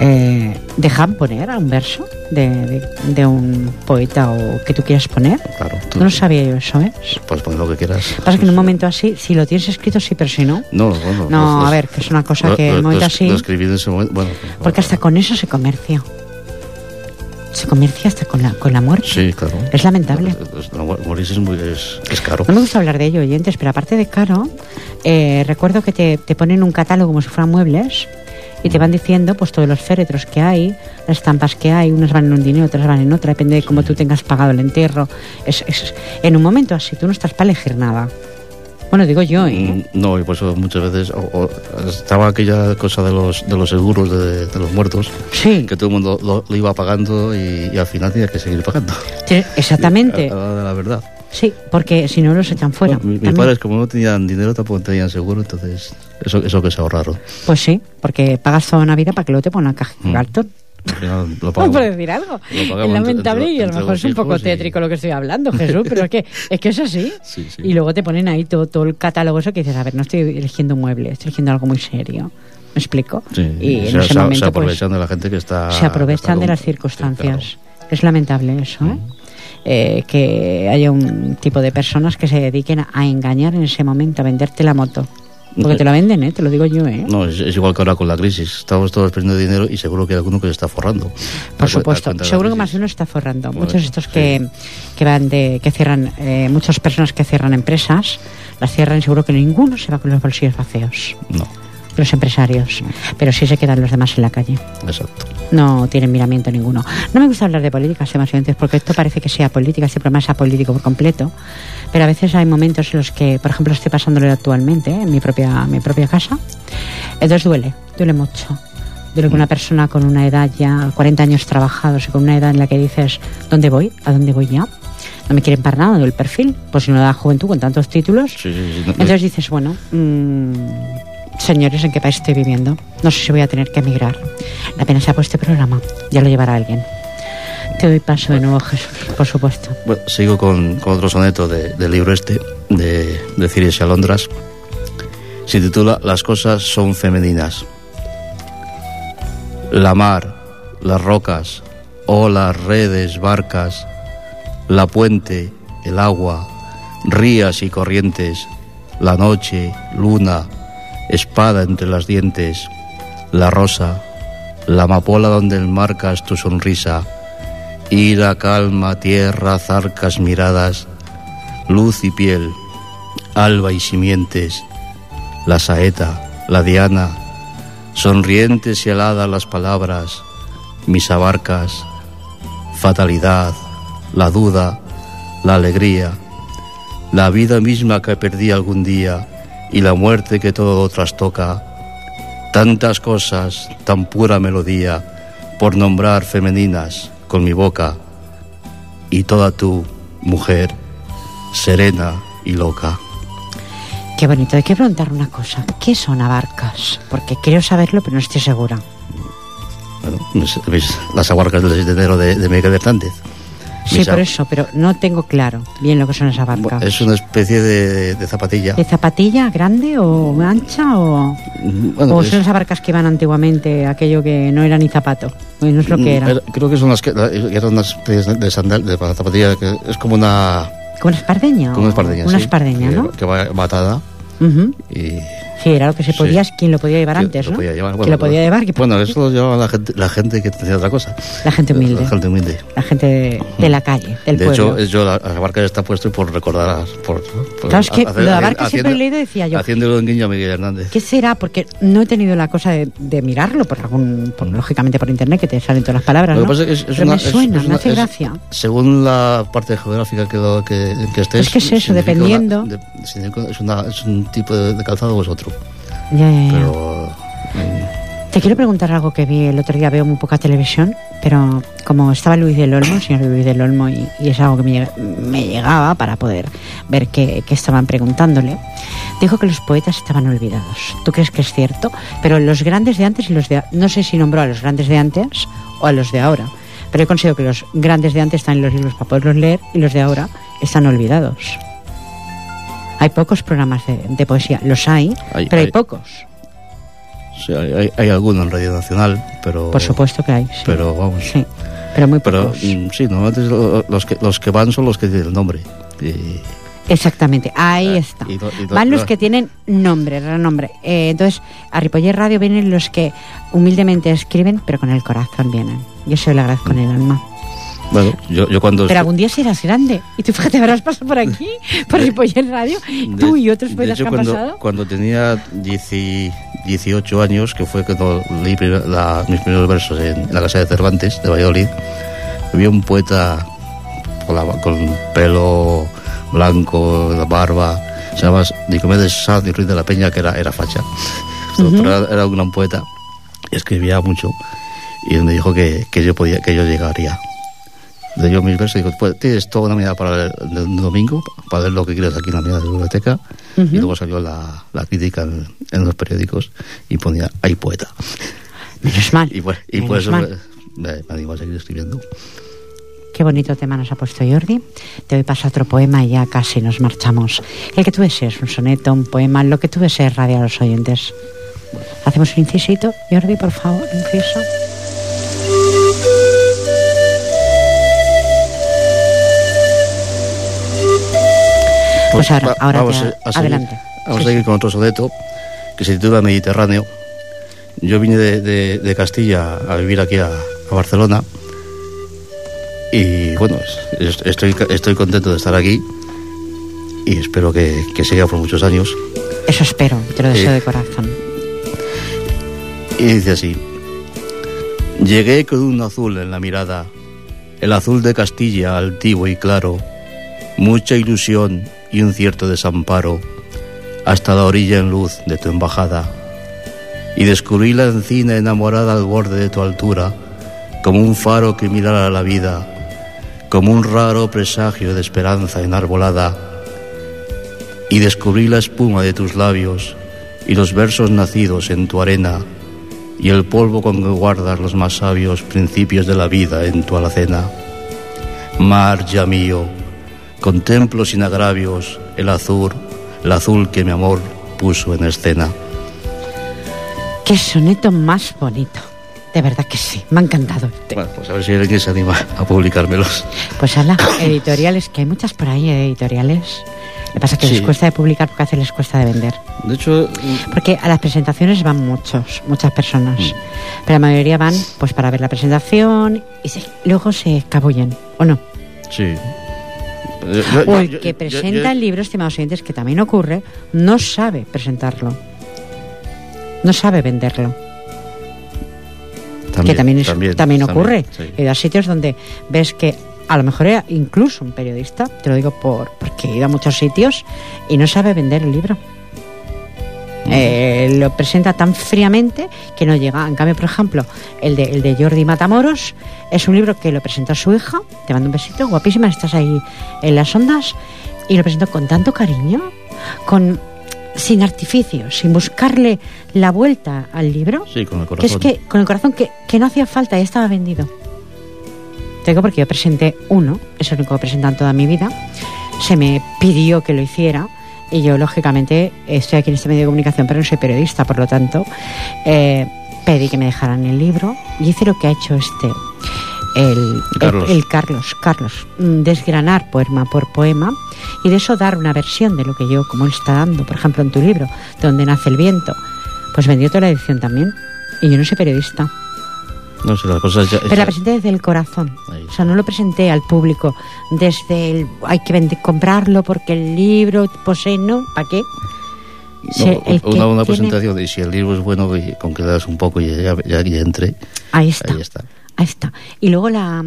Eh, ¿Dejan poner a un verso de, de- de un poeta o que tú quieras poner? Claro, tú No lo sabía yo eso, ¿eh? puedes poner lo que quieras. Pasa que en un momento así, si lo tienes escrito, sí, pero si no. No, bueno, No, a ver, que es una cosa lo- que en un momento así. Lo escribí en ese momento. Bueno, Porque hasta con eso se comercia. Se comercia hasta con la, con la muerte. Sí, claro. Es lamentable. Pues, no, Morirse es, muy, es, es caro. No me gusta hablar de ello, oyentes, pero aparte de caro, eh, recuerdo que te, te ponen un catálogo como si fueran muebles y te van diciendo pues todos los féretros que hay, las estampas que hay, unas van en un dinero, otras van en otra, depende de cómo tú tengas pagado el entierro. Es, es- en un momento así, tú no estás para elegir nada. Bueno, digo yo, ¿eh? Mm, No, y por eso muchas veces o- o estaba aquella cosa de los, de los seguros de, de los muertos, Sí, que todo el mundo lo, lo iba pagando y, y al final tenía que seguir pagando. Tiene- exactamente. A la verdad. Sí, porque si no los echan fuera. Mi- mis padres, como no tenían dinero, tampoco tenían seguro, entonces eso, eso que se ahorraron. Pues sí, porque pagas toda una vida para que luego te pongan caja de Mm. cartón. Lo por decir algo. Lo Es lamentable entre- y a lo mejor es un poco y- tétrico lo que estoy hablando, Jesús, pero es que es, que es así. Sí, sí. Y luego te ponen ahí todo, todo el catálogo eso que dices, a ver, no estoy eligiendo un mueble, estoy eligiendo algo muy serio. ¿Me explico? Sí, y en se, ese se- momento se pues, aprovechan de la gente que está... se aprovechan de las circunstancias. Sí, Es lamentable eso, ¿eh? Eh, que haya un tipo de personas que se dediquen a engañar en ese momento, a venderte la moto. Porque Sí. te la venden, ¿eh? Te lo digo yo, ¿eh? No, es, es igual que ahora con la crisis. Estamos todos perdiendo dinero y seguro que hay alguno que se está forrando. Por supuesto, de seguro que más de uno está forrando. Bueno, Muchos estos sí. que, que van de, que cierran, eh, muchas personas que cierran empresas, las cierran y seguro que ninguno se va con los bolsillos vacíos, No, los empresarios, pero sí se quedan los demás en la calle. exacto. No tienen miramiento ninguno. No me gusta hablar de política, entonces, porque esto parece que sea política, este programa sea político por completo, pero a veces hay momentos en los que, por ejemplo, estoy pasándolo actualmente ¿eh? en mi propia, mi propia casa, entonces duele, duele mucho. Duele que una persona con una edad ya, 40 años trabajados y con una edad en la que dices, ¿dónde voy? ¿A dónde voy ya? No me quieren para nada del perfil, pues si no da juventud con tantos títulos. Sí, sí, sí, no- Entonces dices, bueno, mm, señores, ¿en qué país estoy viviendo? No sé si voy a tener que emigrar. La pena sea por este programa, ya lo llevará alguien. Te doy paso de nuevo, Jesús, por supuesto. Bueno, sigo con, otro soneto de- del libro este, de, de Ciries y Alondras. Se titula Las cosas son femeninas. La mar, las rocas, olas, redes, barcas, la puente, el agua, rías y corrientes, la noche, luna, espada entre las dientes, la rosa, la amapola donde enmarcas tu sonrisa, ira, calma, tierra, zarcas, miradas, luz y piel, alba y simientes, la saeta, la diana, sonrientes y heladas las palabras, mis abarcas, fatalidad, la duda, la alegría, la vida misma que perdí algún día y la muerte que todo trastoca, tantas cosas, tan pura melodía, por nombrar femeninas con mi boca, y toda tú, mujer, serena y loca. Qué bonito. Hay que preguntar una cosa. ¿Qué son abarcas? Porque quiero saberlo, pero no estoy segura. Bueno, mis- las abarcas del 7 de enero de, de Miguel Hernández. Sí, por eso, pero no tengo claro bien lo que son las abarcas. Es una especie de, de zapatilla. ¿De zapatilla grande o ancha o...? Bueno, o son las abarcas que iban antiguamente, aquello que no era ni zapato, pues no es lo que era. era- creo que son las que eran unas especies de sandal, de zapatilla que es como una, ¿Como una espardeña? como una espardeña. Una sí, espardeña, ¿no? Que va matada Ujú. y Sí, era lo que se Sí. podía, quien lo podía llevar antes, lo ¿no? podía llevar. Bueno, lo podía llevar, que- Bueno, eso lo llevaba la gente, la gente que tenía otra cosa. la gente humilde, La gente humilde. la gente de, de la calle, del de pueblo. hecho, es yo la, la barca está puesto por recordar. Por, por- Claro, es que hacer- de Abarca siempre he leído decía yo, Haciéndolo en guiño a Miguel Hernández. ¿Qué será? Porque no he tenido la cosa de, de mirarlo, por algún, por- lógicamente por internet, que te salen todas las palabras, Lo que ¿no? pasa es que es, es Pero una, me suena, es me hace gracia. Según la parte geográfica que, que, estés. Es que es eso, dependiendo. una- de- es, un tipo de, de calzado o es otro. Ya, ya, ya. Pero. mm, Te quiero preguntar algo que vi el otro día, veo muy poca televisión, pero como estaba Luis del Olmo, el señor Luis del Olmo, y, y es algo que me, me llegaba para poder ver qué, qué estaban preguntándole, dijo que los poetas estaban olvidados. ¿Tú crees que es cierto? Pero los grandes de antes y los de... No sé si nombró a los grandes de antes o a los de ahora, pero he considerado que los grandes de antes están en los libros para poderlos leer y los de ahora están olvidados. Hay pocos programas de, de poesía, los hay, Hay- pero hay, hay- pocos. sí, hay, hay, alguno en Radio Nacional, pero. Por supuesto que hay. sí. Pero vamos. Sí, pero muy Pero pocos. mm, sí, normalmente los que, los que van son los que tienen el nombre. Y- Exactamente, ahí Ah, está. y y Van los lo- que tienen nombre, renombre. Eh, entonces, a Ripoller Radio vienen los que humildemente escriben, pero con el corazón vienen. Yo se lo agradezco con el alma. Bueno, yo, yo cuando. Pero algún día serás grande. Y tú fíjate, habrás pasado por aquí, por Ripoller Radio. de- Tú y otros poetas que han cuando, pasado. Cuando tenía 10 18 años, que fue cuando leí la- mis primeros versos en, la casa de Cervantes, de Valladolid, había un poeta con, la- con pelo blanco, la barba, se llamaba Nicomedes Sanz y Ruiz de la Peña, que era, era facha. era, era, un gran poeta, escribía mucho, y me dijo que, que yo podía, que yo llegaría. De yo mis versos, digo, pues, tienes toda una mirada para el, domingo, para ver lo que quieres aquí en la mirada de la biblioteca, y luego salió la, la crítica en, en, los periódicos y ponía, hay poeta. Menos mal. Y, pues, y Menos pues mal. me, me animo a seguir escribiendo. Qué bonito tema nos ha puesto Jordi. Te doy paso a otro poema y ya casi nos marchamos. El que tú desees, un soneto, un poema, lo que tú desees, radio a los oyentes. Hacemos un incisito. Jordi, por favor, inciso. Pues ahora, va- ahora vamos te- a- seguir- adelante. Vamos Sí, a seguir con otro soneto que se titula Mediterráneo. Yo vine de, de- de Castilla a vivir aquí a, a Barcelona y bueno, es- es- estoy, estoy contento de estar aquí y espero que, que siga por muchos años. Eso espero, te lo deseo Eh. de corazón. Y dice así, llegué con un azul en la mirada, el azul de Castilla altivo y claro, mucha ilusión y un cierto desamparo, hasta la orilla en luz de tu embajada. Y descubrí la encina enamorada al borde de tu altura, como un faro que mirara la vida, como un raro presagio de esperanza enarbolada. Y descubrí la espuma de tus labios y los versos nacidos en tu arena, y el polvo con que guardas los más sabios principios de la vida en tu alacena. Mar ya mío, contemplo sin agravios el azul, el azul que mi amor puso en escena. Qué soneto más bonito. De verdad que sí, me ha encantado. Bueno, pues a ver si alguien se anima a publicármelos. Pues ala, editoriales, que hay muchas por ahí, editoriales. Lo que pasa es que Sí. les cuesta de publicar porque hace les cuesta de vender. De hecho, Porque a las presentaciones van muchos, muchas personas. Pero la mayoría van pues para ver la presentación y se- luego se escabullen, ¿o no? sí. O el que presenta el libro, estimados oyentes, que también ocurre, no sabe presentarlo. No sabe venderlo. que también, es- también, ocurre. sí. He ido a sitios donde ves que a lo mejor era incluso un periodista, te lo digo por porque he ido a muchos sitios y no sabe vender el libro. Eh, lo presenta tan fríamente que no llega. En cambio, por ejemplo, el de, el de Jordi Matamoros es un libro que lo presentó su hija. Te mando un besito, guapísima, estás ahí en las ondas. Y lo presentó con tanto cariño, con sin artificios, sin buscarle la vuelta al libro. Sí, con el Que es corazón. que con el corazón que, que no hacía falta, ya estaba vendido. Te digo porque yo presenté uno, es el único que en toda mi vida. Se me pidió que lo hiciera y yo, lógicamente, estoy aquí en este medio de comunicación, pero no soy periodista, por lo tanto, eh, pedí que me dejaran el libro y hice lo que ha hecho este. El Carlos. el- el Carlos, Carlos, mm, desgranar poema por poema y de eso dar una versión de lo que yo, como él está dando, por ejemplo, en tu libro, de donde nace el viento, pues vendió toda la edición también. Y yo no soy periodista, No sé, las cosas ya... pero la presenté desde el corazón. O sea, no lo presenté al público desde el hay que vender, comprarlo porque el libro posee, no, ¿para qué? No, Sí, el una, una tiene- presentación y si el libro es bueno con que le das un poco y ya, ya, ya entre Ahí está. ahí está Ahí está. Y luego la,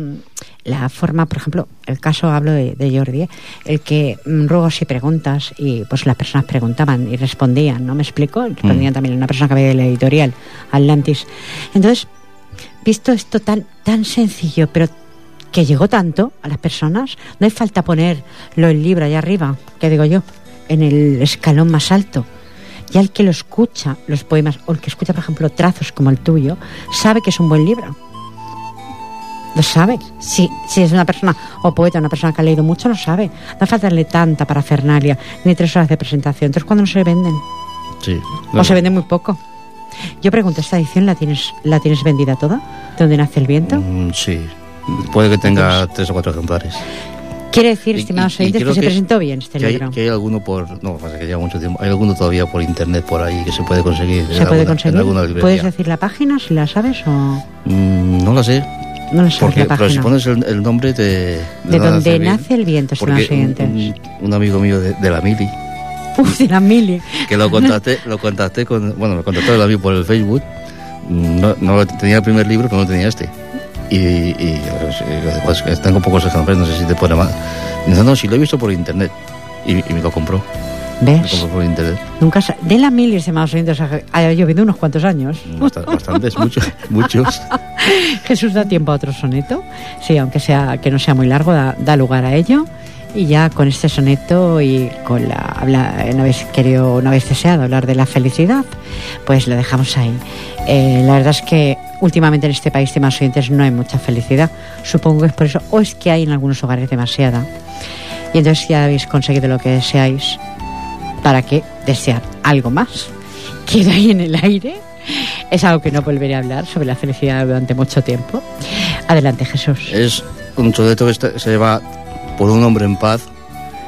la forma, por ejemplo, el caso hablo de, de Jordi, ¿eh? el que mm, ruegos y preguntas y pues las personas preguntaban y respondían, ¿no? ¿Me explico? Respondían también una persona que había de la editorial, Atlantis. Entonces, visto esto tan, tan sencillo, pero que llegó tanto a las personas, no hay falta ponerlo el libro allá arriba, que digo yo, en el escalón más alto. Y al que lo escucha, los poemas, o el que escucha, por ejemplo, trazos como el tuyo, sabe que es un buen libro. Lo sabe. Si, si es una persona o poeta, una persona que ha leído mucho, lo sabe. No falta darle tanta parafernalia, ni tres horas de presentación. Entonces, cuando no se venden? sí O se vende muy poco. Yo pregunto, ¿esta edición la tienes, la tienes vendida toda? ¿De dónde nace el viento? Mm, sí puede que tenga tres o cuatro ejemplares Quiere decir, estimados y- y oyentes, creo que se que- presentó bien este que hay, libro. que hay alguno por no pasa que lleva mucho tiempo hay alguno todavía por internet por ahí que se puede conseguir ¿Se puede alguna- conseguir? ¿Puedes decir la página si la sabes o Mm, no la sé no la sabes porque la pero si página? pones el, el nombre de de donde nace el viento, estimados oyentes. un- un amigo mío de, de la mili Uf, de la mili. que lo contacté lo contacté con bueno me contactó el amigo por el Facebook no, no tenía el primer libro pero no tenía este y, y pues, tengo pocos ejemplares no sé si te pone mal dice no si lo he visto por internet y, y me lo compró ¿Ves? por internet. Nunca de la mil, estimados oyentes, ha llovido unos cuantos años. Bastantes, muchos, muchos. Jesús da tiempo a otro soneto, sí, aunque sea que no sea muy largo, da, lugar a ello. Y ya con este soneto y con la habla, no habéis querido, no habéis deseado hablar de la felicidad, pues lo dejamos ahí. Eh, la verdad es que últimamente en este país, estimados oyentes, no hay mucha felicidad. Supongo que es por eso, o es que hay en algunos hogares demasiada. Y entonces ya habéis conseguido lo que deseáis para que desear algo más queda ahí en el aire. Es algo que no volveré a hablar sobre la felicidad durante mucho tiempo. Adelante, Jesús. Es un soneto que se llama Por un hombre en paz,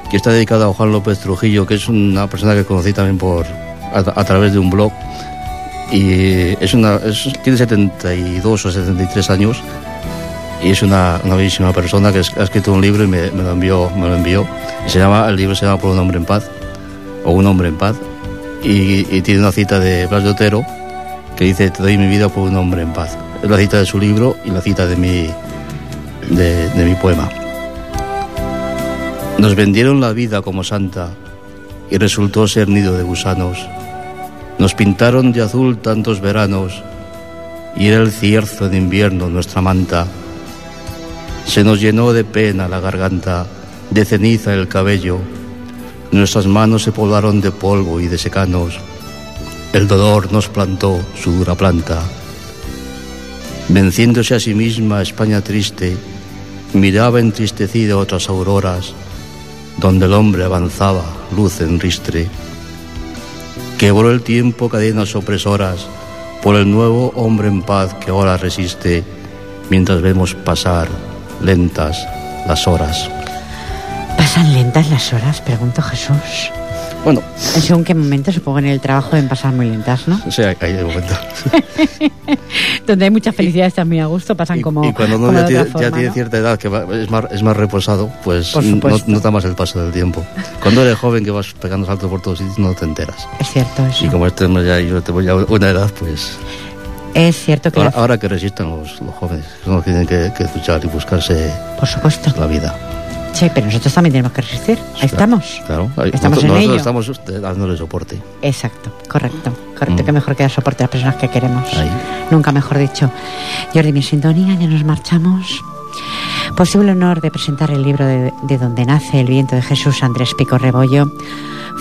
que está dedicado a Juan López Trujillo, que es una persona que conocí también por a, través de un blog. Y es una, tiene 72 o 73 años y es una, una bellísima persona que ha escrito un libro y me, me, lo envió, me lo envió. Y se llama, el libro se llama Por un hombre en paz o Un hombre en paz, y, tiene una cita de Blas de Otero que dice, te doy mi vida por un hombre en paz. Es la cita de su libro y la cita de mi, de, de mi poema. Nos vendieron la vida como santa y resultó ser nido de gusanos. Nos pintaron de azul tantos veranos y era el cierzo de invierno nuestra manta. Se nos llenó de pena la garganta, de ceniza el cabello Nuestras manos se poblaron de polvo y de secanos. El dolor nos plantó su dura planta. Venciéndose a sí misma España triste, miraba entristecida otras auroras, donde el hombre avanzaba, luz en ristre. Quebró el tiempo cadenas opresoras por el nuevo hombre en paz que ahora resiste, mientras vemos pasar lentas las horas. ¿Pasan lentas las horas? Pregunto Jesús. Bueno. En según qué momento, supongo en el trabajo deben pasar muy lentas, ¿no? Sí, hay, hay momentos. Donde hay mucha felicidad, están muy a gusto, pasan como. Y cuando uno ya, tiene, cierta edad, que es, más, es más reposado, pues no, nota más el paso del tiempo. Cuando eres joven, que vas pegando saltos por todos sitios, no te enteras. Es cierto eso. Y como este ya, yo te voy a una edad, pues. Es cierto que. Ahora, que resistan los, los jóvenes, son los que tienen que, que luchar y buscarse. Por supuesto. La vida. Sí, pero nosotros también tenemos que resistir. Ahí estamos. Claro, estamos en ello. estamos dándole soporte. Exacto, correcto. Correcto, mm. que mejor que dar soporte a las personas que queremos. Ahí. Nunca mejor dicho. Jordi, mi sintonía, ya nos marchamos. Posible honor de presentar el libro de, de Donde nace el viento de Jesús Andrés Pico Rebollo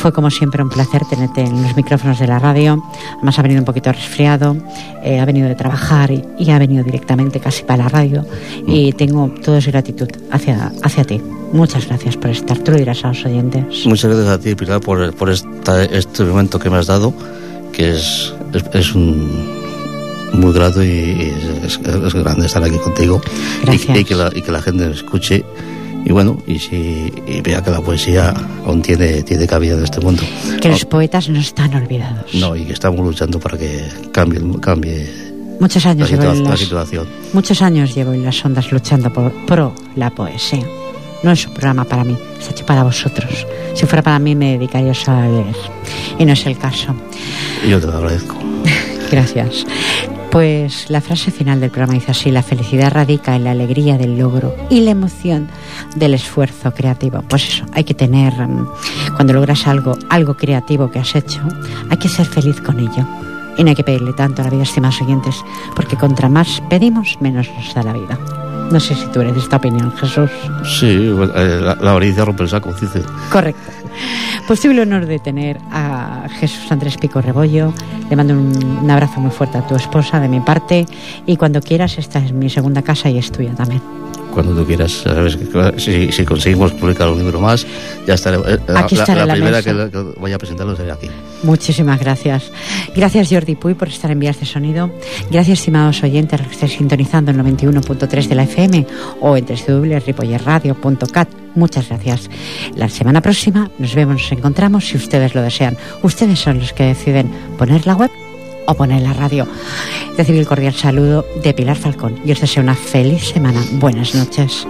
fue como siempre un placer tenerte en los micrófonos de la radio. Además ha venido un poquito resfriado, eh, ha venido de trabajar y, ha venido directamente casi para la radio. Y mm. tengo toda esa gratitud hacia, hacia ti. Muchas gracias por estar. Tú lo dirás a los oyentes. Muchas gracias a ti, Pilar, por, por este momento que me has dado, que es, es, un muy grato y es, grande estar aquí contigo y, que la, y que la gente escuche y bueno, y si vea que la poesía aún tiene, tiene cabida en este mundo. Que los poetas no están olvidados. No, y que estamos luchando para que cambie, cambie muchos años la, llevo en las, situación. Muchos años llevo en las ondas luchando por pro la poesía. No es un programa para mí, es hecho para vosotros. Si fuera para mí me dedicaría a leer. Y no es el caso. Yo te lo agradezco. Gracias. Pues la frase final del programa dice así, la felicidad radica en la alegría del logro y la emoción del esfuerzo creativo. Pues eso, hay que tener, mm, cuando logras algo, algo creativo que has hecho, hay que ser feliz con ello. Y no hay que pedirle tanto a la vida, estimados oyentes, porque contra más pedimos, menos nos da la vida. No sé si tú eres de esta opinión, Jesús. Sí, eh, la, la avaricia rompe el saco, dice. Correcto. Posible honor de tener a Jesús Andrés Pico Rebollo. Le mando un, abrazo muy fuerte a tu esposa de mi parte y cuando quieras esta es mi segunda casa y es tuya también cuando tú quieras. ¿sabes? Si, si, conseguimos publicar un libro más, ya estaré. Eh, aquí la, la, la, primera que, voy a presentarlo será aquí. Muchísimas gracias. Gracias, Jordi Puy, por estar en Vías de Sonido. Gracias, estimados oyentes, que estéis sintonizando el 91.3 de la FM o en www.ripollerradio.cat. Muchas gracias. La semana próxima nos vemos, nos encontramos si ustedes lo desean. Ustedes son los que deciden poner la web o poner la radio. Recibe el cordial saludo de Pilar Falcón y os deseo una feliz semana. Buenas noches.